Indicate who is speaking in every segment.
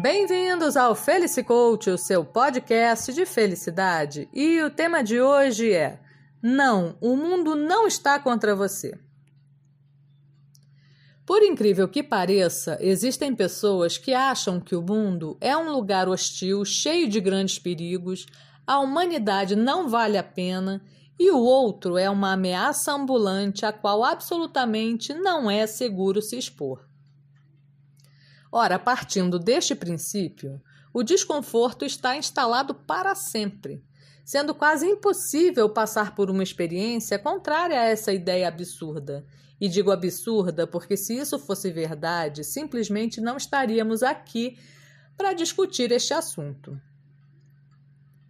Speaker 1: Bem-vindos ao Felice Coach, o seu podcast de felicidade. E o tema de hoje é: Não, o mundo não está contra você. Por incrível que pareça, existem pessoas que acham que o mundo é um lugar hostil, cheio de grandes perigos, a humanidade não vale a pena e o outro é uma ameaça ambulante a qual absolutamente não é seguro se expor. Ora, partindo deste princípio, o desconforto está instalado para sempre, sendo quase impossível passar por uma experiência contrária a essa ideia absurda. E digo absurda porque, se isso fosse verdade, simplesmente não estaríamos aqui para discutir este assunto.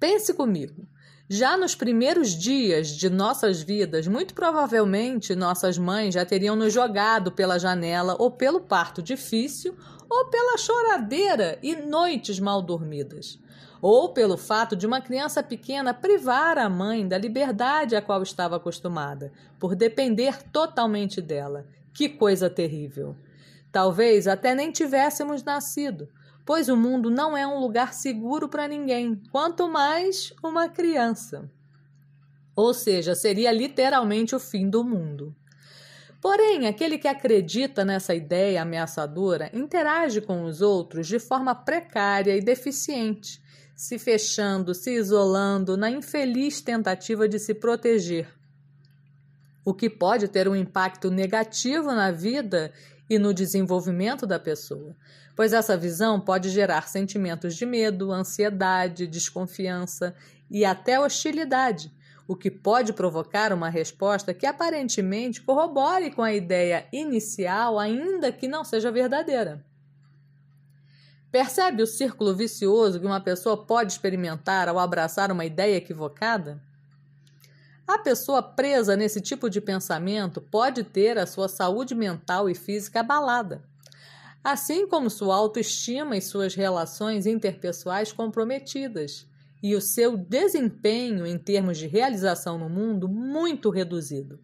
Speaker 1: Pense comigo. Já nos primeiros dias de nossas vidas, muito provavelmente nossas mães já teriam nos jogado pela janela ou pelo parto difícil ou pela choradeira e noites mal dormidas, ou pelo fato de uma criança pequena privar a mãe da liberdade a qual estava acostumada, por depender totalmente dela. Que coisa terrível! Talvez até nem tivéssemos nascido, pois o mundo não é um lugar seguro para ninguém, quanto mais uma criança. Ou seja, seria literalmente o fim do mundo. Porém, aquele que acredita nessa ideia ameaçadora interage com os outros de forma precária e deficiente, se fechando, se isolando na infeliz tentativa de se proteger. O que pode ter um impacto negativo na vida e no desenvolvimento da pessoa, pois essa visão pode gerar sentimentos de medo, ansiedade, desconfiança e até hostilidade o que pode provocar uma resposta que aparentemente corrobore com a ideia inicial, ainda que não seja verdadeira. Percebe o círculo vicioso que uma pessoa pode experimentar ao abraçar uma ideia equivocada? A pessoa presa nesse tipo de pensamento pode ter a sua saúde mental e física abalada, assim como sua autoestima e suas relações interpessoais comprometidas e o seu desempenho em termos de realização no mundo muito reduzido.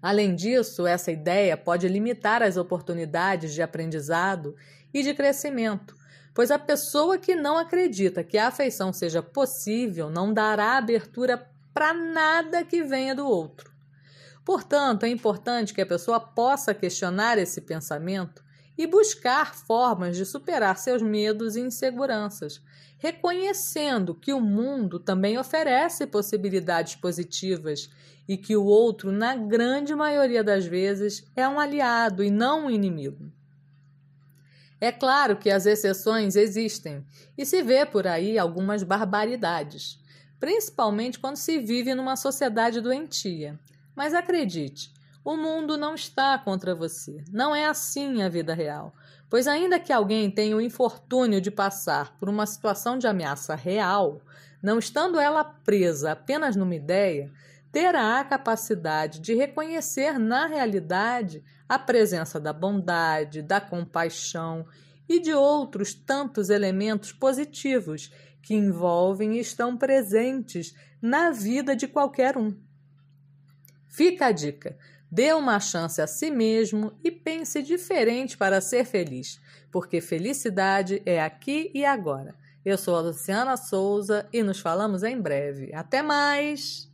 Speaker 1: Além disso, essa ideia pode limitar as oportunidades de aprendizado e de crescimento, pois a pessoa que não acredita que a afeição seja possível não dará abertura para nada que venha do outro. Portanto, é importante que a pessoa possa questionar esse pensamento e buscar formas de superar seus medos e inseguranças, reconhecendo que o mundo também oferece possibilidades positivas e que o outro, na grande maioria das vezes, é um aliado e não um inimigo. É claro que as exceções existem e se vê por aí algumas barbaridades, principalmente quando se vive numa sociedade doentia. Mas acredite, o mundo não está contra você. Não é assim a vida real. Pois, ainda que alguém tenha o infortúnio de passar por uma situação de ameaça real, não estando ela presa apenas numa ideia, terá a capacidade de reconhecer na realidade a presença da bondade, da compaixão e de outros tantos elementos positivos que envolvem e estão presentes na vida de qualquer um. Fica a dica: Dê uma chance a si mesmo e pense diferente para ser feliz, porque felicidade é aqui e agora. Eu sou a Luciana Souza e nos falamos em breve. Até mais!